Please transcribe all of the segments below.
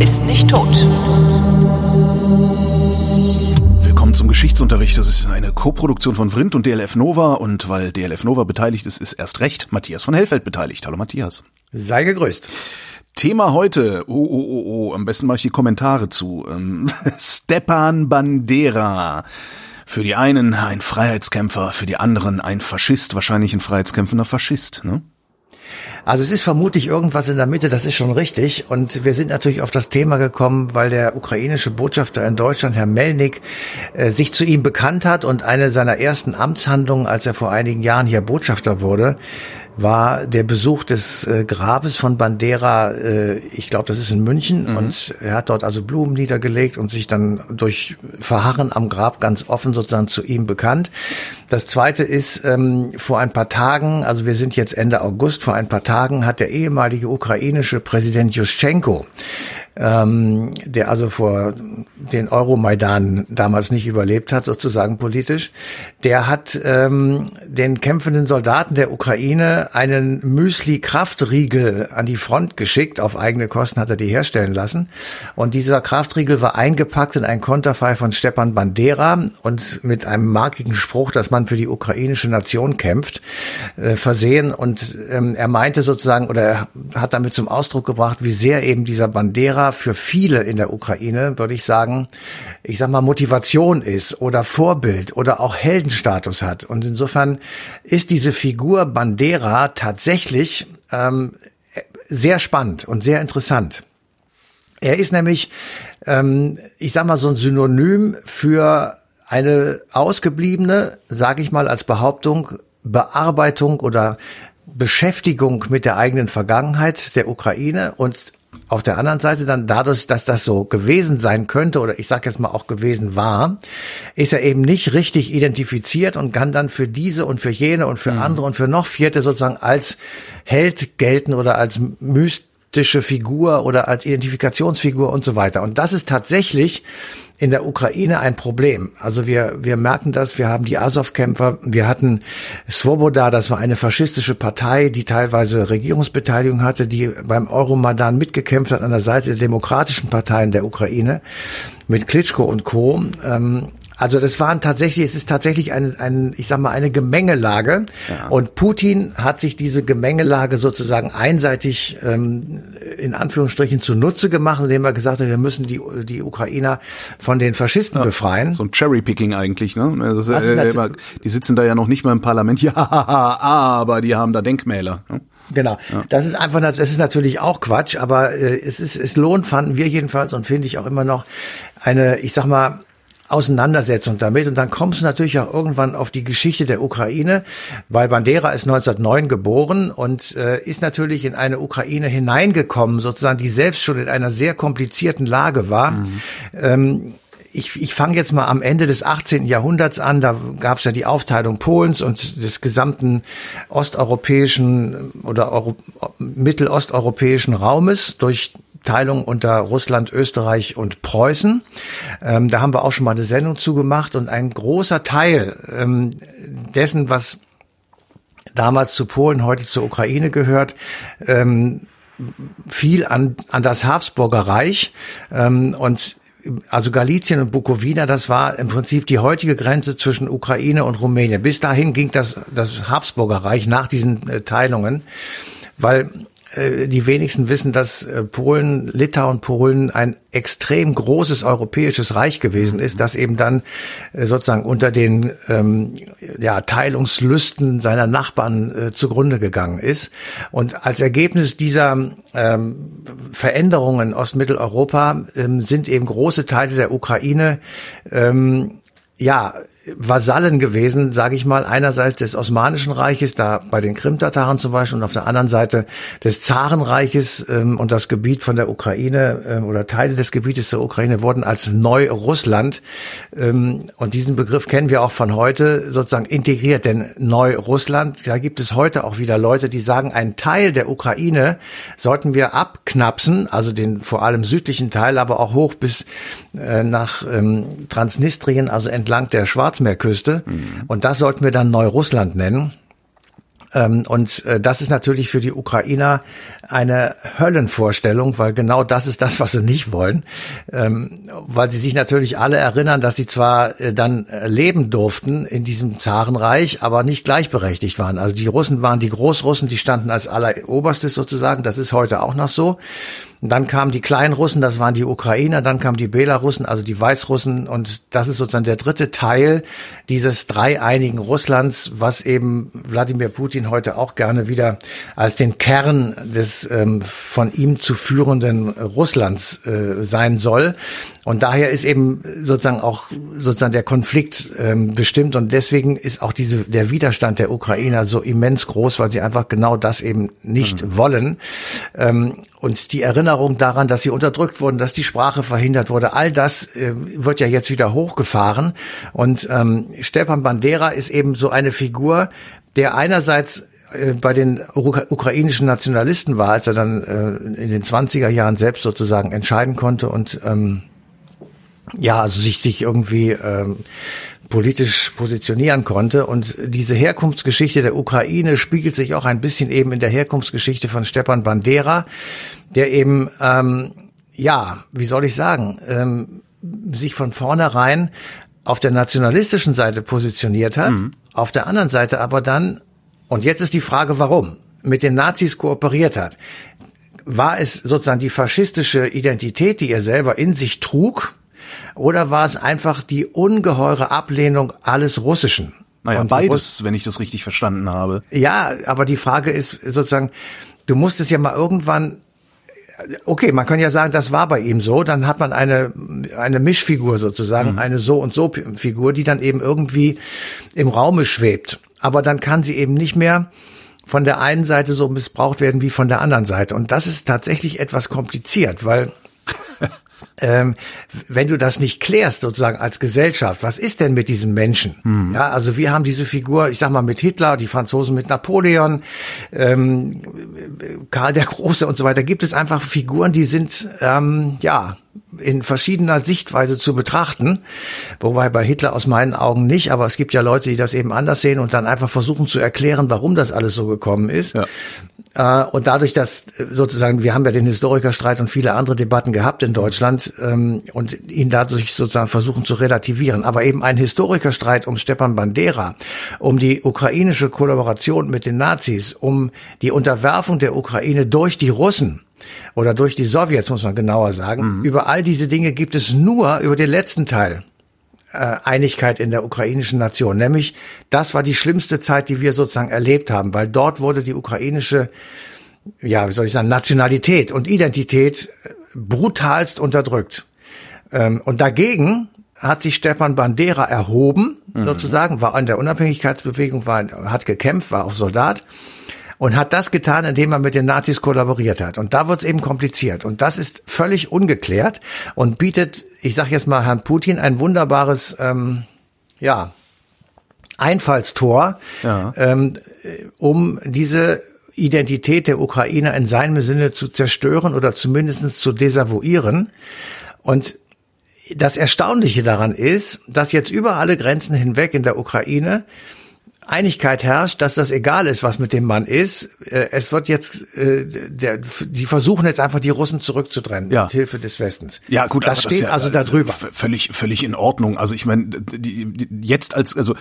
ist nicht tot. Willkommen zum Geschichtsunterricht. Das ist eine Koproduktion von Vrindt und DLF Nova und weil DLF Nova beteiligt ist, ist erst recht Matthias von Hellfeld beteiligt. Hallo Matthias. Sei gegrüßt. Thema heute, oh, oh, oh, oh, am besten mache ich die Kommentare zu. Ähm, Stepan Bandera. Für die einen ein Freiheitskämpfer, für die anderen ein Faschist, wahrscheinlich ein freiheitskämpfender Faschist, ne? Also es ist vermutlich irgendwas in der Mitte, das ist schon richtig. Und wir sind natürlich auf das Thema gekommen, weil der ukrainische Botschafter in Deutschland, Herr Melnik, äh, sich zu ihm bekannt hat und eine seiner ersten Amtshandlungen, als er vor einigen Jahren hier Botschafter wurde, war der Besuch des äh, Grabes von Bandera, äh, ich glaube, das ist in München, mhm. und er hat dort also Blumen niedergelegt und sich dann durch Verharren am Grab ganz offen sozusagen zu ihm bekannt. Das zweite ist, ähm, vor ein paar Tagen, also wir sind jetzt Ende August, vor ein paar Tagen hat der ehemalige ukrainische Präsident Juschenko ähm, der also vor den Euromaidan damals nicht überlebt hat, sozusagen politisch, der hat ähm, den kämpfenden Soldaten der Ukraine einen Müsli-Kraftriegel an die Front geschickt. Auf eigene Kosten hat er die herstellen lassen. Und dieser Kraftriegel war eingepackt in ein Konterfei von Stepan Bandera und mit einem markigen Spruch, dass man für die ukrainische Nation kämpft, äh, versehen. Und ähm, er meinte sozusagen, oder er hat damit zum Ausdruck gebracht, wie sehr eben dieser Bandera Für viele in der Ukraine, würde ich sagen, ich sag mal, Motivation ist oder Vorbild oder auch Heldenstatus hat. Und insofern ist diese Figur Bandera tatsächlich ähm, sehr spannend und sehr interessant. Er ist nämlich, ähm, ich sag mal, so ein Synonym für eine ausgebliebene, sage ich mal als Behauptung, Bearbeitung oder Beschäftigung mit der eigenen Vergangenheit der Ukraine und auf der anderen Seite dann dadurch, dass das so gewesen sein könnte oder ich sage jetzt mal auch gewesen war, ist er eben nicht richtig identifiziert und kann dann für diese und für jene und für mhm. andere und für noch vierte sozusagen als Held gelten oder als mystische Figur oder als Identifikationsfigur und so weiter. Und das ist tatsächlich in der Ukraine ein Problem. Also wir, wir merken das, wir haben die Azov-Kämpfer, wir hatten Svoboda, das war eine faschistische Partei, die teilweise Regierungsbeteiligung hatte, die beim Euromaidan mitgekämpft hat an der Seite der demokratischen Parteien der Ukraine mit Klitschko und Co. Ähm, also das waren tatsächlich, es ist tatsächlich ein, ein ich sag mal, eine Gemengelage. Ja. Und Putin hat sich diese Gemengelage sozusagen einseitig ähm, in Anführungsstrichen zunutze gemacht, indem er gesagt hat, wir müssen die, die Ukrainer von den Faschisten ja, befreien. So ein Cherrypicking eigentlich, ne? Das ist, äh, immer, die sitzen da ja noch nicht mal im Parlament, ja, aber die haben da Denkmäler. Ne? Genau. Ja. Das ist einfach, das ist natürlich auch Quatsch, aber äh, es ist, es lohnt, fanden wir jedenfalls und finde ich auch immer noch eine, ich sag mal, Auseinandersetzung damit. Und dann kommst du natürlich auch irgendwann auf die Geschichte der Ukraine, weil Bandera ist 1909 geboren und äh, ist natürlich in eine Ukraine hineingekommen, sozusagen, die selbst schon in einer sehr komplizierten Lage war. Mhm. Ähm, ich, ich fange jetzt mal am Ende des 18. Jahrhunderts an. Da gab es ja die Aufteilung Polens und des gesamten osteuropäischen oder Euro, mittelosteuropäischen Raumes durch Teilung unter Russland, Österreich und Preußen. Ähm, da haben wir auch schon mal eine Sendung zugemacht und ein großer Teil ähm, dessen, was damals zu Polen, heute zur Ukraine gehört, ähm, fiel an, an das Habsburger Reich ähm, und also Galizien und Bukowina, das war im Prinzip die heutige Grenze zwischen Ukraine und Rumänien. Bis dahin ging das, das Habsburger Reich nach diesen äh, Teilungen, weil die wenigsten wissen, dass äh, Polen, Litauen, Polen ein extrem großes europäisches Reich gewesen ist, das eben dann äh, sozusagen unter den ähm, ja, Teilungslüsten seiner Nachbarn äh, zugrunde gegangen ist. Und als Ergebnis dieser ähm, Veränderungen in Ostmitteleuropa ähm, sind eben große Teile der Ukraine ähm, ja, Vasallen gewesen, sage ich mal, einerseits des Osmanischen Reiches, da bei den Krimtataren zum Beispiel, und auf der anderen Seite des Zarenreiches ähm, und das Gebiet von der Ukraine ähm, oder Teile des Gebietes der Ukraine wurden als Neu-Russland, ähm, und diesen Begriff kennen wir auch von heute, sozusagen integriert, denn Neu-Russland, da gibt es heute auch wieder Leute, die sagen, einen Teil der Ukraine sollten wir abknapsen, also den vor allem südlichen Teil, aber auch hoch bis äh, nach ähm, Transnistrien, also entlang der Schwarz Schwarzmeerküste. Mhm. Und das sollten wir dann Neurussland nennen. Ähm, und äh, das ist natürlich für die Ukrainer eine Höllenvorstellung, weil genau das ist das, was sie nicht wollen. Ähm, weil sie sich natürlich alle erinnern, dass sie zwar äh, dann leben durften in diesem Zarenreich, aber nicht gleichberechtigt waren. Also die Russen waren die Großrussen, die standen als alleroberstes sozusagen. Das ist heute auch noch so. Dann kamen die kleinen Russen, das waren die Ukrainer, dann kamen die Belarussen, also die Weißrussen und das ist sozusagen der dritte Teil dieses dreieinigen Russlands, was eben Wladimir Putin heute auch gerne wieder als den Kern des ähm, von ihm zu führenden Russlands äh, sein soll. Und daher ist eben sozusagen auch sozusagen der Konflikt ähm, bestimmt und deswegen ist auch diese der Widerstand der Ukrainer so immens groß, weil sie einfach genau das eben nicht mhm. wollen. Ähm, und die Erinnerung daran, dass sie unterdrückt wurden, dass die Sprache verhindert wurde, all das äh, wird ja jetzt wieder hochgefahren. Und ähm, Stepan Bandera ist eben so eine Figur, der einerseits äh, bei den ukrainischen Nationalisten war, als er dann äh, in den 20er Jahren selbst sozusagen entscheiden konnte und ähm, ja, also sich, sich irgendwie ähm, politisch positionieren konnte. Und diese Herkunftsgeschichte der Ukraine spiegelt sich auch ein bisschen eben in der Herkunftsgeschichte von Stepan Bandera, der eben, ähm, ja, wie soll ich sagen, ähm, sich von vornherein auf der nationalistischen Seite positioniert hat, mhm. auf der anderen Seite aber dann, und jetzt ist die Frage, warum, mit den Nazis kooperiert hat. War es sozusagen die faschistische Identität, die er selber in sich trug, oder war es einfach die ungeheure Ablehnung alles Russischen? Naja, beides, Russ wenn ich das richtig verstanden habe. Ja, aber die Frage ist sozusagen, du musst es ja mal irgendwann okay, man kann ja sagen, das war bei ihm so, dann hat man eine, eine Mischfigur sozusagen, mhm. eine so und so Figur, die dann eben irgendwie im Raume schwebt. Aber dann kann sie eben nicht mehr von der einen Seite so missbraucht werden wie von der anderen Seite. Und das ist tatsächlich etwas kompliziert, weil ähm, wenn du das nicht klärst, sozusagen als Gesellschaft, was ist denn mit diesen Menschen? Mhm. Ja, also wir haben diese Figur, ich sag mal mit Hitler, die Franzosen mit Napoleon, ähm, Karl der Große und so weiter. Gibt es einfach Figuren, die sind ähm, ja in verschiedener Sichtweise zu betrachten. Wobei bei Hitler aus meinen Augen nicht, aber es gibt ja Leute, die das eben anders sehen und dann einfach versuchen zu erklären, warum das alles so gekommen ist. Ja. Äh, und dadurch, dass sozusagen, wir haben ja den Historikerstreit und viele andere Debatten gehabt in Deutschland ähm, und ihn dadurch sozusagen versuchen zu relativieren. Aber eben ein Historikerstreit um Stepan Bandera, um die ukrainische Kollaboration mit den Nazis, um die Unterwerfung der Ukraine durch die Russen, oder durch die Sowjets, muss man genauer sagen. Mhm. Über all diese Dinge gibt es nur über den letzten Teil äh, Einigkeit in der ukrainischen Nation. Nämlich, das war die schlimmste Zeit, die wir sozusagen erlebt haben, weil dort wurde die ukrainische, ja, wie soll ich sagen, Nationalität und Identität äh, brutalst unterdrückt. Ähm, und dagegen hat sich Stefan Bandera erhoben, mhm. sozusagen, war an der Unabhängigkeitsbewegung, war, hat gekämpft, war auch Soldat und hat das getan, indem er mit den Nazis kollaboriert hat. Und da wird es eben kompliziert. Und das ist völlig ungeklärt und bietet, ich sage jetzt mal Herrn Putin, ein wunderbares, ähm, ja, Einfallstor, ja. ähm, um diese Identität der Ukrainer in seinem Sinne zu zerstören oder zumindest zu desavouieren. Und das Erstaunliche daran ist, dass jetzt über alle Grenzen hinweg in der Ukraine Einigkeit herrscht, dass das egal ist, was mit dem Mann ist. Äh, es wird jetzt, äh, der, sie versuchen jetzt einfach die Russen zurückzutrennen ja. mit Hilfe des Westens. Ja, gut, das steht das ja, also da drüber. Völlig, völlig in Ordnung. Also ich meine, jetzt als, also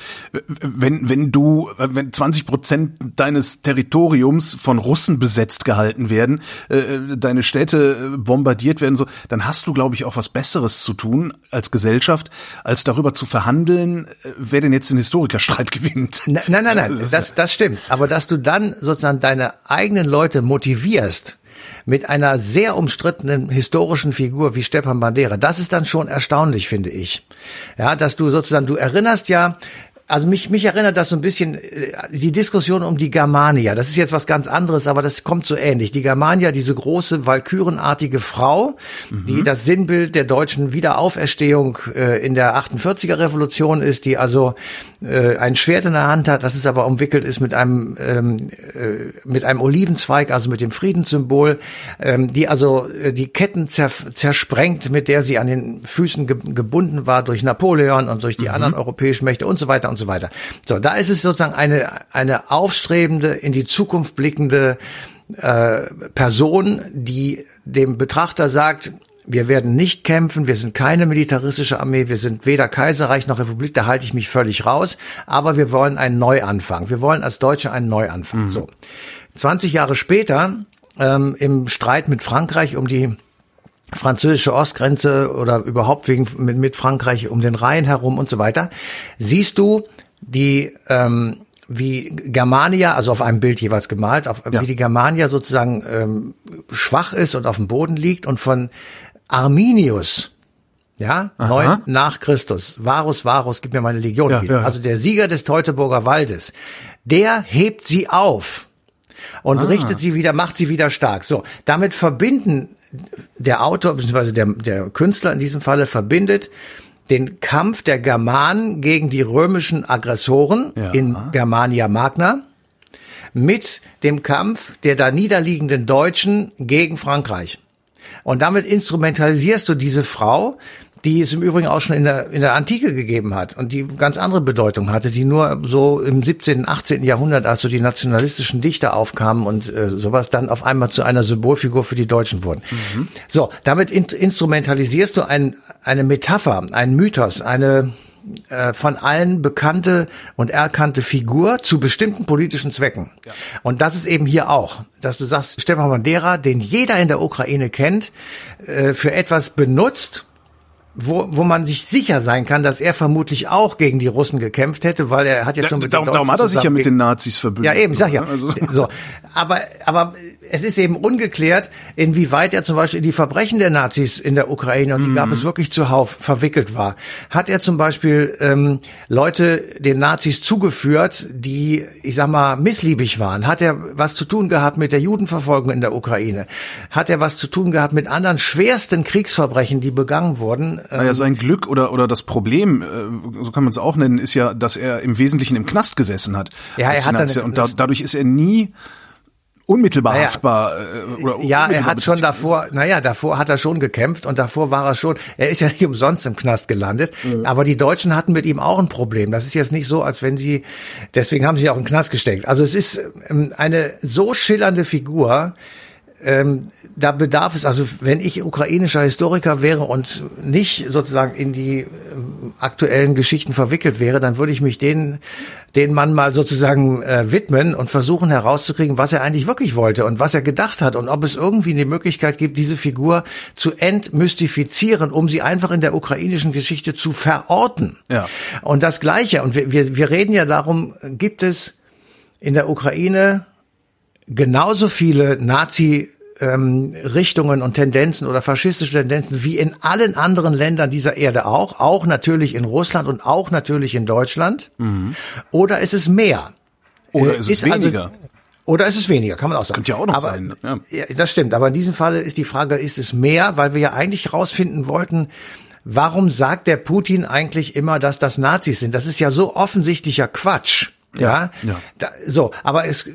wenn wenn du, wenn 20 Prozent deines Territoriums von Russen besetzt gehalten werden, äh, deine Städte bombardiert werden, so, dann hast du, glaube ich, auch was Besseres zu tun als Gesellschaft, als darüber zu verhandeln, wer denn jetzt den Historikerstreit gewinnt. Nein, nein, nein, das, das stimmt. Aber dass du dann sozusagen deine eigenen Leute motivierst, mit einer sehr umstrittenen historischen Figur wie Stepan Bandera. Das ist dann schon erstaunlich, finde ich. Ja, dass du sozusagen, du erinnerst ja also mich, mich erinnert das so ein bisschen äh, die Diskussion um die Germania. Das ist jetzt was ganz anderes, aber das kommt so ähnlich. Die Germania, diese große walkürenartige Frau, mhm. die das Sinnbild der deutschen Wiederauferstehung äh, in der 48er Revolution ist, die also äh, ein Schwert in der Hand hat, das ist aber umwickelt ist mit einem ähm, äh, mit einem Olivenzweig, also mit dem Friedenssymbol, ähm, die also äh, die Ketten zer zersprengt, mit der sie an den Füßen ge gebunden war durch Napoleon und durch die mhm. anderen europäischen Mächte und so weiter und so weiter. So, da ist es sozusagen eine, eine aufstrebende, in die Zukunft blickende äh, Person, die dem Betrachter sagt, wir werden nicht kämpfen, wir sind keine militaristische Armee, wir sind weder Kaiserreich noch Republik, da halte ich mich völlig raus, aber wir wollen einen Neuanfang. Wir wollen als Deutsche einen Neuanfang. Mhm. So. 20 Jahre später, ähm, im Streit mit Frankreich um die französische Ostgrenze oder überhaupt wegen mit, mit Frankreich um den Rhein herum und so weiter, siehst du die ähm, wie Germania, also auf einem Bild jeweils gemalt, auf, ja. wie die Germania sozusagen ähm, schwach ist und auf dem Boden liegt und von Arminius, ja, neun nach Christus, Varus, Varus, gib mir meine Legion ja, wieder. Ja. Also der Sieger des Teutoburger Waldes, der hebt sie auf und ah. richtet sie wieder, macht sie wieder stark. So, damit verbinden der Autor bzw. Der, der Künstler in diesem Falle verbindet den Kampf der Germanen gegen die römischen Aggressoren ja. in Germania Magna mit dem Kampf der da niederliegenden Deutschen gegen Frankreich. Und damit instrumentalisierst du diese Frau, die es im Übrigen auch schon in der, in der Antike gegeben hat und die ganz andere Bedeutung hatte, die nur so im 17., 18. Jahrhundert, als so die nationalistischen Dichter aufkamen und äh, sowas, dann auf einmal zu einer Symbolfigur für die Deutschen wurden. Mhm. So, damit in, instrumentalisierst du ein, eine Metapher, einen Mythos, eine äh, von allen bekannte und erkannte Figur zu bestimmten politischen Zwecken. Ja. Und das ist eben hier auch, dass du sagst, Stefan Bandera, den jeder in der Ukraine kennt, äh, für etwas benutzt, wo, wo man sich sicher sein kann, dass er vermutlich auch gegen die Russen gekämpft hätte, weil er hat ja schon mit darum, darum hat er sich ja mit den Nazis verbündet. Ja, eben, sag ja. Also. So, aber aber es ist eben ungeklärt, inwieweit er zum Beispiel in die Verbrechen der Nazis in der Ukraine und die gab mhm. es wirklich zuhauf verwickelt war. Hat er zum Beispiel ähm, Leute den Nazis zugeführt, die, ich sag mal, missliebig waren? Hat er was zu tun gehabt mit der Judenverfolgung in der Ukraine? Hat er was zu tun gehabt mit anderen schwersten Kriegsverbrechen, die begangen wurden? Naja, sein Glück oder, oder das Problem, äh, so kann man es auch nennen, ist ja, dass er im Wesentlichen im Knast gesessen hat. Ja, er hat dann, und da, dadurch ist er nie unmittelbar naja, haftbar äh, oder ja er hat schon davor naja davor hat er schon gekämpft und davor war er schon er ist ja nicht umsonst im Knast gelandet mhm. aber die Deutschen hatten mit ihm auch ein Problem das ist jetzt nicht so als wenn sie deswegen haben sie auch im Knast gesteckt also es ist ähm, eine so schillernde Figur ähm, da bedarf es, also wenn ich ukrainischer Historiker wäre und nicht sozusagen in die ähm, aktuellen Geschichten verwickelt wäre, dann würde ich mich den, den Mann mal sozusagen äh, widmen und versuchen herauszukriegen, was er eigentlich wirklich wollte und was er gedacht hat und ob es irgendwie eine Möglichkeit gibt, diese Figur zu entmystifizieren, um sie einfach in der ukrainischen Geschichte zu verorten. Ja. Und das Gleiche, und wir, wir, wir reden ja darum, gibt es in der Ukraine genauso viele Nazi ähm, Richtungen und Tendenzen oder faschistische Tendenzen wie in allen anderen Ländern dieser Erde auch, auch natürlich in Russland und auch natürlich in Deutschland? Mhm. Oder ist es mehr? Oder ist, ist es also weniger? Also, oder ist es weniger, kann man auch sagen. Könnte ja auch noch aber, sein. Ja. ja, das stimmt. Aber in diesem Fall ist die Frage, ist es mehr? Weil wir ja eigentlich herausfinden wollten, warum sagt der Putin eigentlich immer, dass das Nazis sind? Das ist ja so offensichtlicher Quatsch. Ja, ja. ja. Da, so, aber es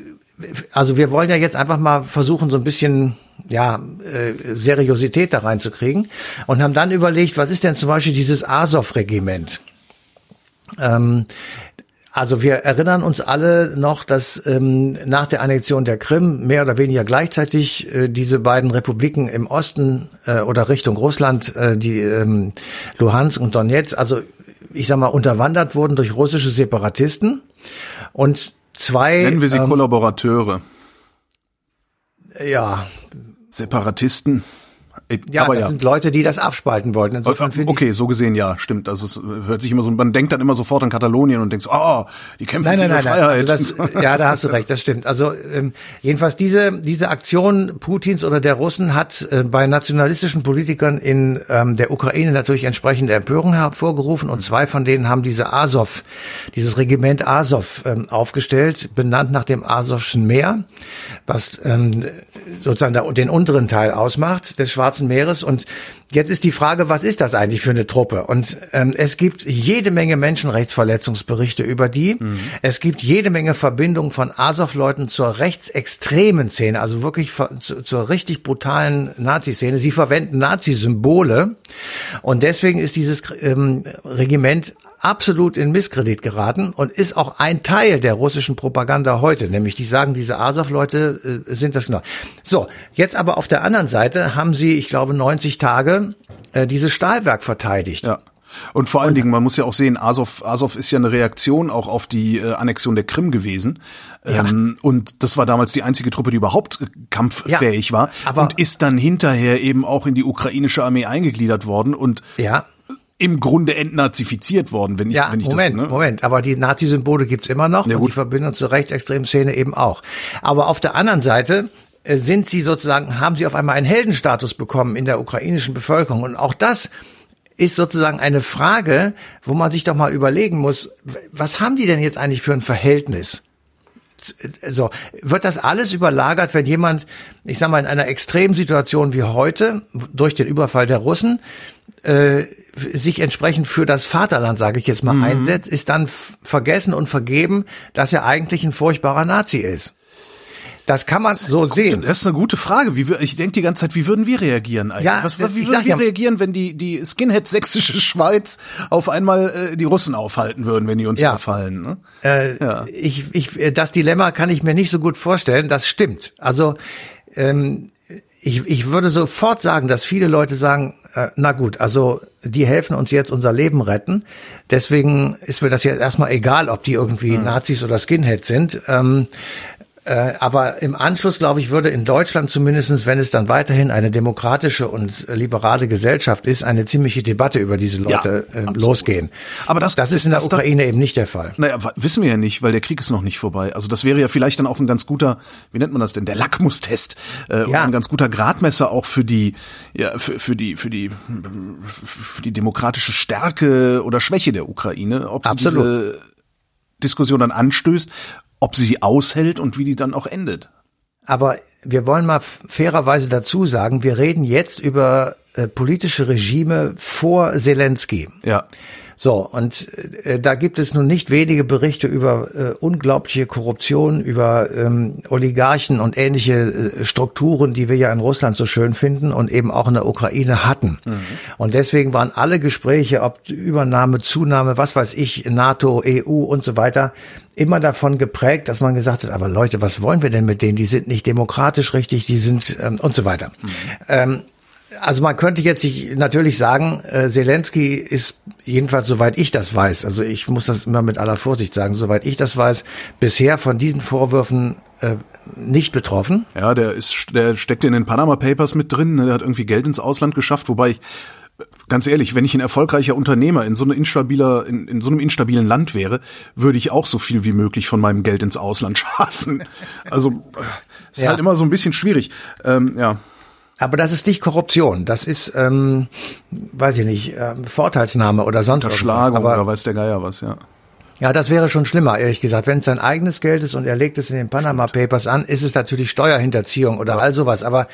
also wir wollen ja jetzt einfach mal versuchen, so ein bisschen ja, äh, Seriosität da reinzukriegen und haben dann überlegt, was ist denn zum Beispiel dieses Azov-Regiment? Ähm, also wir erinnern uns alle noch, dass ähm, nach der Annexion der Krim mehr oder weniger gleichzeitig äh, diese beiden Republiken im Osten äh, oder Richtung Russland, äh, die ähm, Luhansk und Donetsk, also ich sag mal unterwandert wurden durch russische Separatisten und zwei. Nennen wir sie ähm, Kollaborateure. Ja. Separatisten. Ja, aber das ja. sind Leute, die das abspalten wollten. Insofern okay, so gesehen ja, stimmt. Das ist, hört sich immer so, man denkt dann immer sofort an Katalonien und denkt, oh, die kämpfen nein, nein, für nein, Freiheit. Also das, ja, da hast du recht, das stimmt. Also ähm, jedenfalls diese diese Aktion Putins oder der Russen hat äh, bei nationalistischen Politikern in ähm, der Ukraine natürlich entsprechende Empörung hervorgerufen und zwei von denen haben diese Azov, dieses Regiment Azov ähm, aufgestellt, benannt nach dem Asowschen Meer, was ähm, sozusagen der, den unteren Teil ausmacht des Schwarzen Meeres und Jetzt ist die Frage, was ist das eigentlich für eine Truppe? Und ähm, es gibt jede Menge Menschenrechtsverletzungsberichte über die. Mhm. Es gibt jede Menge Verbindungen von Azov-Leuten zur rechtsextremen Szene, also wirklich zu, zur richtig brutalen Nazi-Szene. Sie verwenden Nazi-Symbole und deswegen ist dieses ähm, Regiment absolut in Misskredit geraten und ist auch ein Teil der russischen Propaganda heute, nämlich die sagen, diese Azov-Leute äh, sind das genau. So, jetzt aber auf der anderen Seite haben sie, ich glaube, 90 Tage äh, dieses Stahlwerk verteidigt. Ja. Und vor allen Dingen, man muss ja auch sehen, Azov, Azov ist ja eine Reaktion auch auf die äh, Annexion der Krim gewesen. Ja. Ähm, und das war damals die einzige Truppe, die überhaupt äh, kampffähig ja, war. Aber und ist dann hinterher eben auch in die ukrainische Armee eingegliedert worden und ja im Grunde entnazifiziert worden, wenn ich, ja, wenn ich Moment, das, ne? Moment, aber die Nazi-Symbole gibt's immer noch ja, und die Verbindung zur rechtsextremen Szene eben auch. Aber auf der anderen Seite äh, sind sie sozusagen, haben sie auf einmal einen Heldenstatus bekommen in der ukrainischen Bevölkerung und auch das ist sozusagen eine Frage, wo man sich doch mal überlegen muss, was haben die denn jetzt eigentlich für ein Verhältnis? so wird das alles überlagert, wenn jemand, ich sag mal, in einer extremen Situation wie heute durch den Überfall der Russen äh, sich entsprechend für das Vaterland, sage ich jetzt mal, mhm. einsetzt, ist dann vergessen und vergeben, dass er eigentlich ein furchtbarer Nazi ist. Das kann man so sehen. Das ist eine gute Frage. Wie ich denke die ganze Zeit, wie würden wir reagieren eigentlich? Ja, Was, wie würden wir ja, reagieren, wenn die, die Skinhead sächsische Schweiz auf einmal äh, die Russen aufhalten würden, wenn die uns ja. überfallen? Ne? Äh, ja. ich, ich, äh, das Dilemma kann ich mir nicht so gut vorstellen. Das stimmt. Also ähm, ich, ich würde sofort sagen, dass viele Leute sagen, äh, na gut, also die helfen uns jetzt unser Leben retten. Deswegen ist mir das jetzt erstmal egal, ob die irgendwie mhm. Nazis oder Skinheads sind. Ähm, äh, aber im Anschluss, glaube ich, würde in Deutschland zumindestens, wenn es dann weiterhin eine demokratische und liberale Gesellschaft ist, eine ziemliche Debatte über diese Leute ja, äh, losgehen. Aber das, das ist in der Ukraine dann, eben nicht der Fall. Naja, wissen wir ja nicht, weil der Krieg ist noch nicht vorbei. Also das wäre ja vielleicht dann auch ein ganz guter, wie nennt man das denn, der Lackmustest, äh, ja. ein ganz guter Gradmesser auch für die, ja, für, für die, für die, für die demokratische Stärke oder Schwäche der Ukraine, ob sie Absolut. diese Diskussion dann anstößt ob sie sie aushält und wie die dann auch endet. Aber wir wollen mal fairerweise dazu sagen, wir reden jetzt über äh, politische Regime vor Zelensky. Ja. So, und äh, da gibt es nun nicht wenige Berichte über äh, unglaubliche Korruption, über ähm, Oligarchen und ähnliche äh, Strukturen, die wir ja in Russland so schön finden und eben auch in der Ukraine hatten. Mhm. Und deswegen waren alle Gespräche, ob Übernahme, Zunahme, was weiß ich, NATO, EU und so weiter, immer davon geprägt, dass man gesagt hat, aber Leute, was wollen wir denn mit denen? Die sind nicht demokratisch richtig, die sind ähm, und so weiter. Mhm. Ähm, also man könnte jetzt sich natürlich sagen, äh, Zelensky ist jedenfalls, soweit ich das weiß, also ich muss das immer mit aller Vorsicht sagen, soweit ich das weiß, bisher von diesen Vorwürfen äh, nicht betroffen. Ja, der ist, der steckt in den Panama Papers mit drin, ne? der hat irgendwie Geld ins Ausland geschafft, wobei ich ganz ehrlich, wenn ich ein erfolgreicher Unternehmer in so einem instabiler, in, in so einem instabilen Land wäre, würde ich auch so viel wie möglich von meinem Geld ins Ausland schaffen. Also äh, ist ja. halt immer so ein bisschen schwierig. Ähm, ja. Aber das ist nicht Korruption, das ist, ähm, weiß ich nicht, ähm, Vorteilsnahme oder sonst was. Verschlagung oder weiß der Geier was, ja. Ja, das wäre schon schlimmer, ehrlich gesagt. Wenn es sein eigenes Geld ist und er legt es in den Panama Papers an, ist es natürlich Steuerhinterziehung oder all sowas. Aber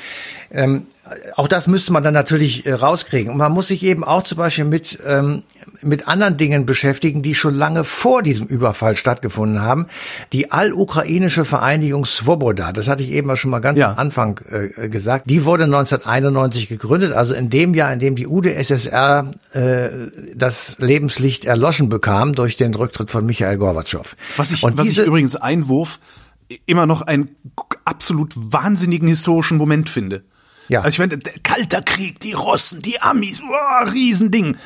ähm, auch das müsste man dann natürlich äh, rauskriegen. Und man muss sich eben auch zum Beispiel mit, ähm, mit anderen Dingen beschäftigen, die schon lange vor diesem Überfall stattgefunden haben. Die allukrainische Vereinigung Svoboda, das hatte ich eben schon mal ganz ja. am Anfang äh, gesagt, die wurde 1991 gegründet, also in dem Jahr, in dem die UdSSR äh, das Lebenslicht erloschen bekam durch den Rücktritt von Michael Gorbatschow. Was ich, Und was diese, ich übrigens Einwurf immer noch einen absolut wahnsinnigen historischen Moment finde. Ja. Also ich meine, kalter Krieg, die Russen, die Amis, wow, Riesending.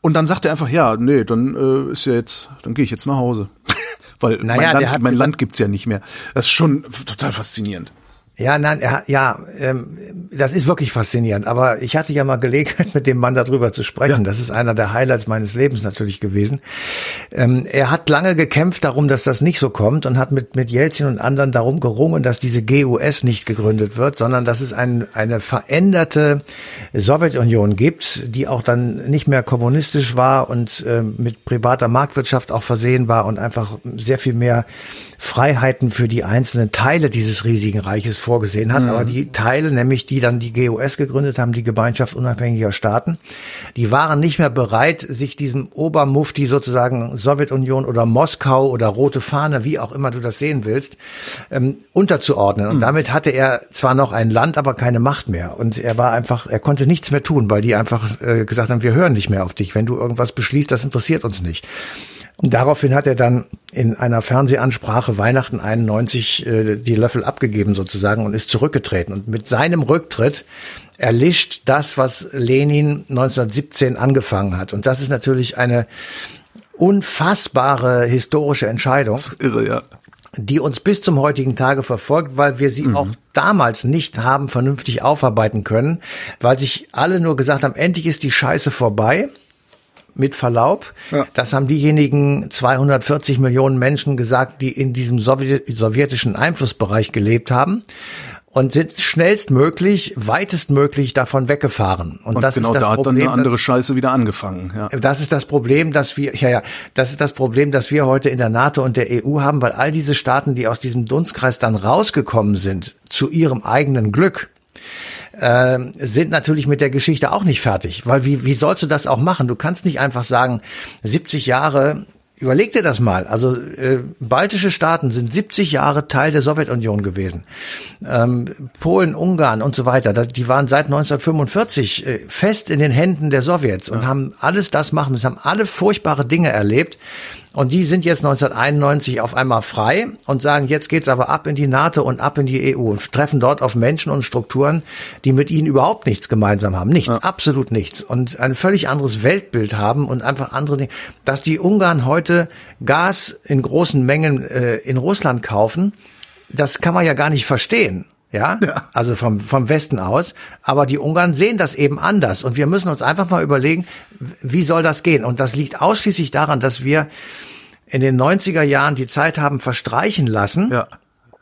Und dann sagt er einfach, ja, nee, dann äh, ist ja jetzt, dann gehe ich jetzt nach Hause. Weil naja, mein, Land, mein Land gibt's ja nicht mehr. Das ist schon total faszinierend. Ja, nein, er, ja, ähm, das ist wirklich faszinierend. Aber ich hatte ja mal Gelegenheit, mit dem Mann darüber zu sprechen. Ja. Das ist einer der Highlights meines Lebens natürlich gewesen. Ähm, er hat lange gekämpft darum, dass das nicht so kommt und hat mit mit Jelzin und anderen darum gerungen, dass diese GUS nicht gegründet wird, sondern dass es ein, eine veränderte Sowjetunion gibt, die auch dann nicht mehr kommunistisch war und äh, mit privater Marktwirtschaft auch versehen war und einfach sehr viel mehr Freiheiten für die einzelnen Teile dieses riesigen Reiches vorgesehen hat, mhm. aber die Teile, nämlich die dann die GUS gegründet haben, die Gemeinschaft unabhängiger Staaten, die waren nicht mehr bereit, sich diesem Obermufti sozusagen Sowjetunion oder Moskau oder Rote Fahne, wie auch immer du das sehen willst, ähm, unterzuordnen. Und mhm. damit hatte er zwar noch ein Land, aber keine Macht mehr. Und er war einfach, er konnte nichts mehr tun, weil die einfach äh, gesagt haben, wir hören nicht mehr auf dich. Wenn du irgendwas beschließt, das interessiert uns nicht. Und daraufhin hat er dann in einer Fernsehansprache Weihnachten 91 äh, die Löffel abgegeben sozusagen und ist zurückgetreten. Und mit seinem Rücktritt erlischt das, was Lenin 1917 angefangen hat. Und das ist natürlich eine unfassbare historische Entscheidung. Irre, ja die uns bis zum heutigen Tage verfolgt, weil wir sie mhm. auch damals nicht haben vernünftig aufarbeiten können, weil sich alle nur gesagt haben, endlich ist die Scheiße vorbei mit Verlaub. Ja. Das haben diejenigen 240 Millionen Menschen gesagt, die in diesem sowjetischen Einflussbereich gelebt haben und sind schnellstmöglich, weitestmöglich davon weggefahren. Und, und das genau ist das da Problem, hat dann eine andere Scheiße wieder angefangen. Ja. Das ist das Problem, dass wir, ja, ja, das ist das Problem, dass wir heute in der NATO und der EU haben, weil all diese Staaten, die aus diesem Dunstkreis dann rausgekommen sind, zu ihrem eigenen Glück, äh, sind natürlich mit der Geschichte auch nicht fertig. Weil wie, wie sollst du das auch machen? Du kannst nicht einfach sagen, 70 Jahre Überleg dir das mal. Also äh, baltische Staaten sind 70 Jahre Teil der Sowjetunion gewesen. Ähm, Polen, Ungarn und so weiter. Das, die waren seit 1945 äh, fest in den Händen der Sowjets und haben alles das machen. Sie haben alle furchtbare Dinge erlebt. Und die sind jetzt 1991 auf einmal frei und sagen, jetzt geht's aber ab in die NATO und ab in die EU und treffen dort auf Menschen und Strukturen, die mit ihnen überhaupt nichts gemeinsam haben. Nichts, ja. absolut nichts. Und ein völlig anderes Weltbild haben und einfach andere Dinge. Dass die Ungarn heute Gas in großen Mengen äh, in Russland kaufen, das kann man ja gar nicht verstehen. Ja? ja, also vom, vom Westen aus. Aber die Ungarn sehen das eben anders. Und wir müssen uns einfach mal überlegen, wie soll das gehen? Und das liegt ausschließlich daran, dass wir in den 90er Jahren die Zeit haben verstreichen lassen. Ja,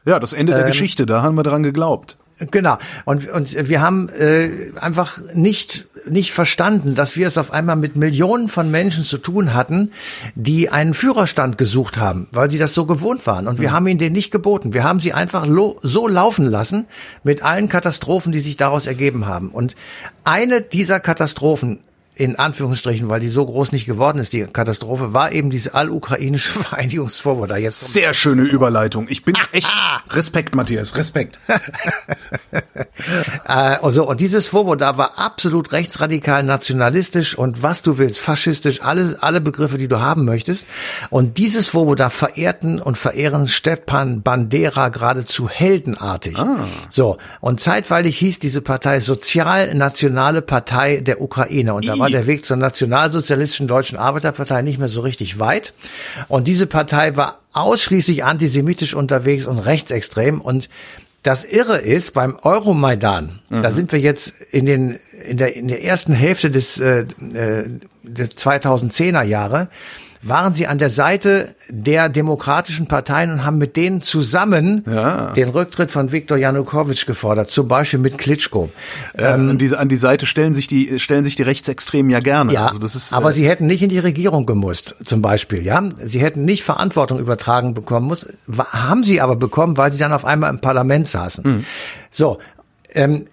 ja das Ende der ähm, Geschichte, da haben wir dran geglaubt. Genau. Und, und wir haben äh, einfach nicht, nicht verstanden, dass wir es auf einmal mit Millionen von Menschen zu tun hatten, die einen Führerstand gesucht haben, weil sie das so gewohnt waren. Und wir mhm. haben ihnen den nicht geboten. Wir haben sie einfach so laufen lassen mit allen Katastrophen, die sich daraus ergeben haben. Und eine dieser Katastrophen in Anführungsstrichen, weil die so groß nicht geworden ist, die Katastrophe, war eben diese allukrainische Vereinigungsvorwurf. Da jetzt Sehr schöne Überleitung. Ich bin echt Respekt, Matthias, Respekt. also, und dieses Svoboda war absolut rechtsradikal, nationalistisch und was du willst, faschistisch, alle, alle Begriffe, die du haben möchtest. Und dieses Svoboda verehrten und verehren Stepan Bandera geradezu heldenartig. Ah. So, und zeitweilig hieß diese Partei Sozial-Nationale Partei der Ukraine. Und da war der Weg zur nationalsozialistischen Deutschen Arbeiterpartei nicht mehr so richtig weit. Und diese Partei war ausschließlich antisemitisch unterwegs und rechtsextrem. Und das Irre ist, beim Euromaidan, mhm. da sind wir jetzt in den in der in der ersten Hälfte des äh, äh des 2010er Jahre, waren sie an der Seite der demokratischen Parteien und haben mit denen zusammen ja. den Rücktritt von Viktor Janukowitsch gefordert, zum Beispiel mit Klitschko. Ähm, an, die, an die Seite stellen sich die stellen sich die Rechtsextremen ja gerne. Ja, also das ist, aber äh, sie hätten nicht in die Regierung gemusst, zum Beispiel. Ja, sie hätten nicht Verantwortung übertragen bekommen muss, haben sie aber bekommen, weil sie dann auf einmal im Parlament saßen. Mhm. So. Ähm,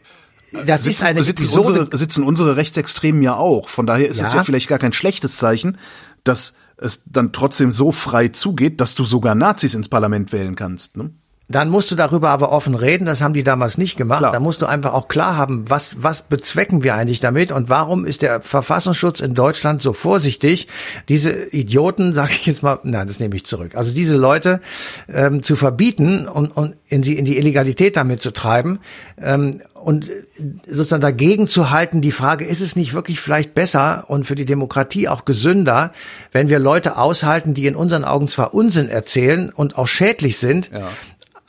das sitzen, ist eine sitzen unsere, sitzen unsere Rechtsextremen ja auch. Von daher ist ja. es ja vielleicht gar kein schlechtes Zeichen, dass es dann trotzdem so frei zugeht, dass du sogar Nazis ins Parlament wählen kannst. Ne? Dann musst du darüber aber offen reden. Das haben die damals nicht gemacht. Klar. Da musst du einfach auch klar haben, was, was bezwecken wir eigentlich damit und warum ist der Verfassungsschutz in Deutschland so vorsichtig, diese Idioten, sage ich jetzt mal, nein, das nehme ich zurück. Also diese Leute ähm, zu verbieten und, und in, die, in die Illegalität damit zu treiben ähm, und sozusagen dagegen zu halten, die Frage, ist es nicht wirklich vielleicht besser und für die Demokratie auch gesünder, wenn wir Leute aushalten, die in unseren Augen zwar Unsinn erzählen und auch schädlich sind, ja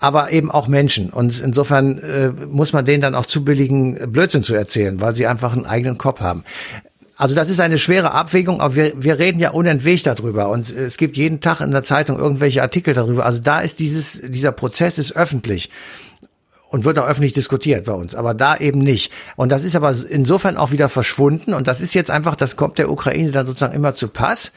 aber eben auch Menschen. Und insofern äh, muss man denen dann auch zubilligen, Blödsinn zu erzählen, weil sie einfach einen eigenen Kopf haben. Also das ist eine schwere Abwägung, aber wir, wir reden ja unentwegt darüber und es gibt jeden Tag in der Zeitung irgendwelche Artikel darüber. Also da ist dieses, dieser Prozess ist öffentlich und wird auch öffentlich diskutiert bei uns, aber da eben nicht. Und das ist aber insofern auch wieder verschwunden und das ist jetzt einfach, das kommt der Ukraine dann sozusagen immer zu Pass.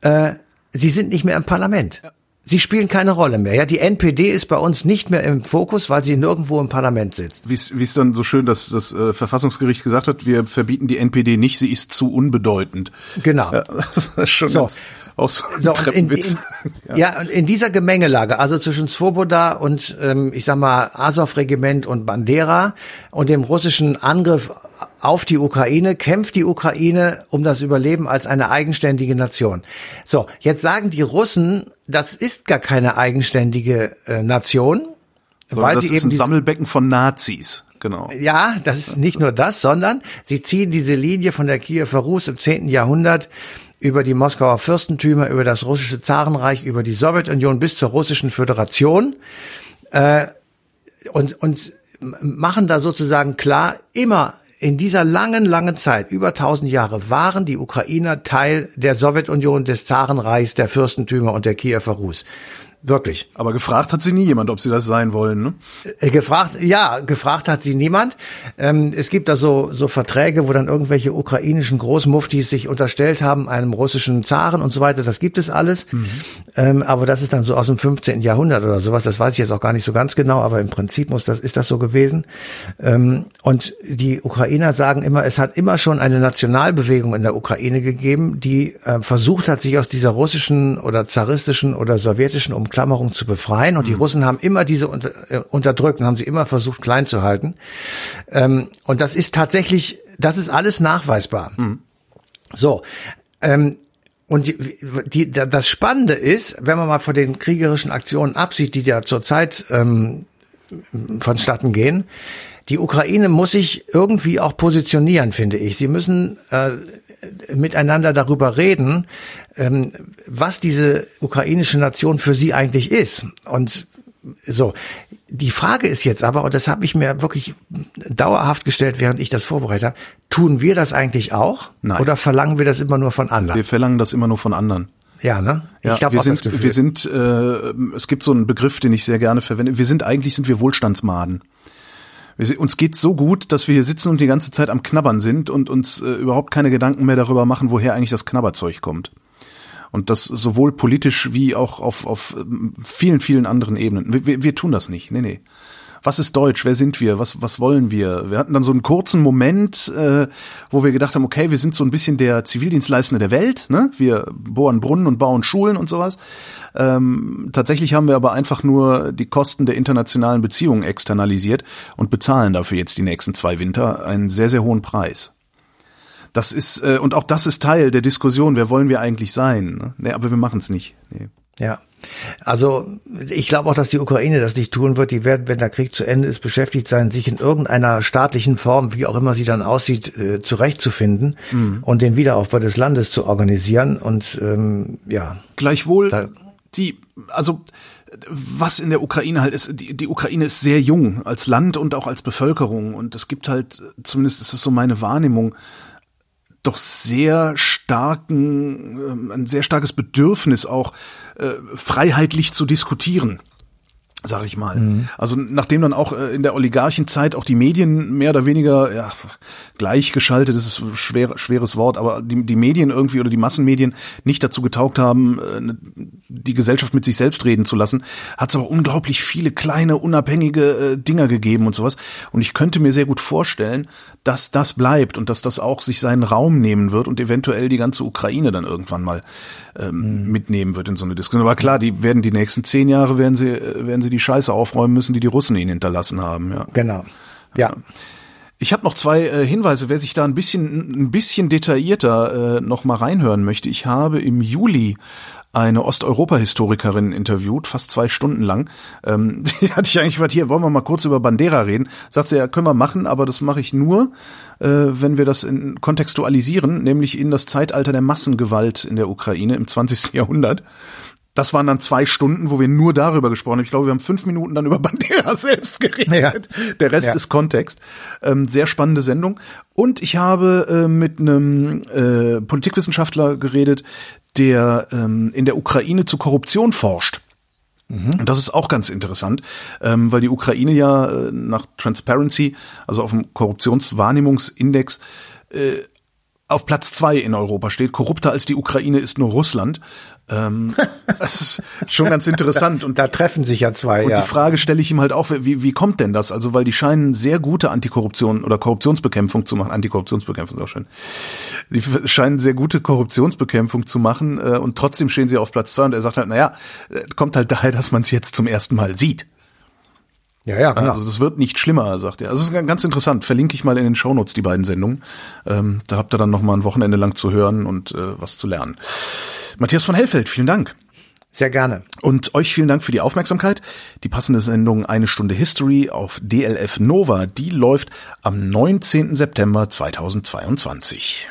Äh, sie sind nicht mehr im Parlament. Ja Sie spielen keine Rolle mehr. Ja, die NPD ist bei uns nicht mehr im Fokus, weil sie nirgendwo im Parlament sitzt. Wie es dann so schön, dass das äh, Verfassungsgericht gesagt hat, wir verbieten die NPD nicht, sie ist zu unbedeutend. Genau. Ja, das ist schon so. auch so ein so, Treppenwitz. In, in, ja. ja, und in dieser Gemengelage, also zwischen Svoboda und ähm, ich sag mal Azov-Regiment und Bandera und dem russischen Angriff auf die Ukraine, kämpft die Ukraine um das Überleben als eine eigenständige Nation. So, jetzt sagen die Russen, das ist gar keine eigenständige äh, Nation. Sondern weil das sie ist eben ein Sammelbecken von Nazis. Genau. Ja, das ist nicht nur das, sondern sie ziehen diese Linie von der Kiewer Rus im 10. Jahrhundert über die Moskauer Fürstentümer, über das russische Zarenreich, über die Sowjetunion bis zur russischen Föderation äh, und, und machen da sozusagen klar, immer in dieser langen, langen Zeit, über tausend Jahre, waren die Ukrainer Teil der Sowjetunion, des Zarenreichs, der Fürstentümer und der Kiewer Rus. Wirklich. Aber gefragt hat sie nie jemand, ob sie das sein wollen, ne? Äh, gefragt, ja, gefragt hat sie niemand. Ähm, es gibt da so, so Verträge, wo dann irgendwelche ukrainischen Großmuftis sich unterstellt haben, einem russischen Zaren und so weiter. Das gibt es alles. Mhm. Ähm, aber das ist dann so aus dem 15. Jahrhundert oder sowas. Das weiß ich jetzt auch gar nicht so ganz genau, aber im Prinzip muss das, ist das so gewesen. Ähm, und die Ukrainer sagen immer, es hat immer schon eine Nationalbewegung in der Ukraine gegeben, die äh, versucht hat, sich aus dieser russischen oder zaristischen oder sowjetischen Umklammerung zu befreien. Und die mhm. Russen haben immer diese unter, äh, unterdrückt und haben sie immer versucht klein zu halten. Ähm, und das ist tatsächlich, das ist alles nachweisbar. Mhm. So. Ähm, und die, die, das Spannende ist, wenn man mal von den kriegerischen Aktionen absieht, die ja zurzeit ähm, vonstatten gehen, die Ukraine muss sich irgendwie auch positionieren, finde ich. Sie müssen äh, miteinander darüber reden, ähm, was diese ukrainische Nation für sie eigentlich ist. Und so, die Frage ist jetzt aber, und das habe ich mir wirklich dauerhaft gestellt, während ich das vorbereitet habe, tun wir das eigentlich auch? Nein. Oder verlangen wir das immer nur von anderen? Wir verlangen das immer nur von anderen. Ja, ne? Ich ja, glaub, wir sind, wir sind, äh, es gibt so einen Begriff, den ich sehr gerne verwende. Wir sind eigentlich sind wir Wohlstandsmaden. Wir, uns geht's so gut, dass wir hier sitzen und die ganze Zeit am Knabbern sind und uns äh, überhaupt keine Gedanken mehr darüber machen, woher eigentlich das Knabberzeug kommt. Und das sowohl politisch wie auch auf, auf ähm, vielen, vielen anderen Ebenen. Wir, wir tun das nicht. Nee, nee was ist Deutsch, wer sind wir, was, was wollen wir? Wir hatten dann so einen kurzen Moment, äh, wo wir gedacht haben, okay, wir sind so ein bisschen der Zivildienstleistende der Welt, ne? wir bohren Brunnen und bauen Schulen und sowas. Ähm, tatsächlich haben wir aber einfach nur die Kosten der internationalen Beziehungen externalisiert und bezahlen dafür jetzt die nächsten zwei Winter einen sehr, sehr hohen Preis. Das ist, äh, und auch das ist Teil der Diskussion, wer wollen wir eigentlich sein? Ne? Nee, aber wir machen es nicht. Nee. Ja. Also ich glaube auch, dass die Ukraine das nicht tun wird. Die werden, wenn der Krieg zu Ende ist, beschäftigt sein, sich in irgendeiner staatlichen Form, wie auch immer sie dann aussieht, äh, zurechtzufinden mhm. und den Wiederaufbau des Landes zu organisieren. Und ähm, ja. Gleichwohl, die, also was in der Ukraine halt ist, die, die Ukraine ist sehr jung als Land und auch als Bevölkerung. Und es gibt halt, zumindest ist es so meine Wahrnehmung, doch sehr starken, äh, ein sehr starkes Bedürfnis auch äh, freiheitlich zu diskutieren sag ich mal. Mhm. Also nachdem dann auch äh, in der Oligarchenzeit auch die Medien mehr oder weniger ja, gleichgeschaltet, das ist ein schwer, schweres Wort, aber die, die Medien irgendwie oder die Massenmedien nicht dazu getaugt haben, äh, ne, die Gesellschaft mit sich selbst reden zu lassen, hat es aber unglaublich viele kleine, unabhängige äh, Dinger gegeben und sowas. Und ich könnte mir sehr gut vorstellen, dass das bleibt und dass das auch sich seinen Raum nehmen wird und eventuell die ganze Ukraine dann irgendwann mal ähm, mhm. mitnehmen wird in so eine Diskussion. Aber klar, die werden die nächsten zehn Jahre werden sie, werden sie die Scheiße aufräumen müssen, die die Russen ihnen hinterlassen haben. Ja. Genau. Ja. Ich habe noch zwei äh, Hinweise, wer sich da ein bisschen ein bisschen detaillierter äh, noch mal reinhören möchte. Ich habe im Juli eine Osteuropa-Historikerin interviewt, fast zwei Stunden lang. Ähm, die hatte ich eigentlich gesagt, hier wollen wir mal kurz über Bandera reden. Sagt sie, ja, können wir machen, aber das mache ich nur, äh, wenn wir das in, kontextualisieren, nämlich in das Zeitalter der Massengewalt in der Ukraine im 20. Jahrhundert. Das waren dann zwei Stunden, wo wir nur darüber gesprochen haben. Ich glaube, wir haben fünf Minuten dann über Bandera selbst geredet. Ja. Der Rest ja. ist Kontext. Ähm, sehr spannende Sendung. Und ich habe äh, mit einem äh, Politikwissenschaftler geredet, der ähm, in der Ukraine zu Korruption forscht. Mhm. Und das ist auch ganz interessant, ähm, weil die Ukraine ja äh, nach Transparency, also auf dem Korruptionswahrnehmungsindex, äh, auf Platz zwei in Europa steht. Korrupter als die Ukraine ist nur Russland. Ähm, das ist schon ganz interessant. Und da treffen sich ja zwei. Und ja. die Frage stelle ich ihm halt auch, wie, wie kommt denn das? Also, weil die scheinen sehr gute Antikorruption oder Korruptionsbekämpfung zu machen. Antikorruptionsbekämpfung ist auch schön. Die scheinen sehr gute Korruptionsbekämpfung zu machen äh, und trotzdem stehen sie auf Platz zwei. Und er sagt halt, naja, äh, kommt halt daher, dass man es jetzt zum ersten Mal sieht. Ja, ja, genau. Also das wird nicht schlimmer, sagt er. Also es ist ganz interessant. Verlinke ich mal in den Shownotes die beiden Sendungen. Ähm, da habt ihr dann noch mal ein Wochenende lang zu hören und äh, was zu lernen. Matthias von Hellfeld, vielen Dank. Sehr gerne. Und euch vielen Dank für die Aufmerksamkeit. Die passende Sendung Eine Stunde History auf DLF Nova, die läuft am 19. September 2022.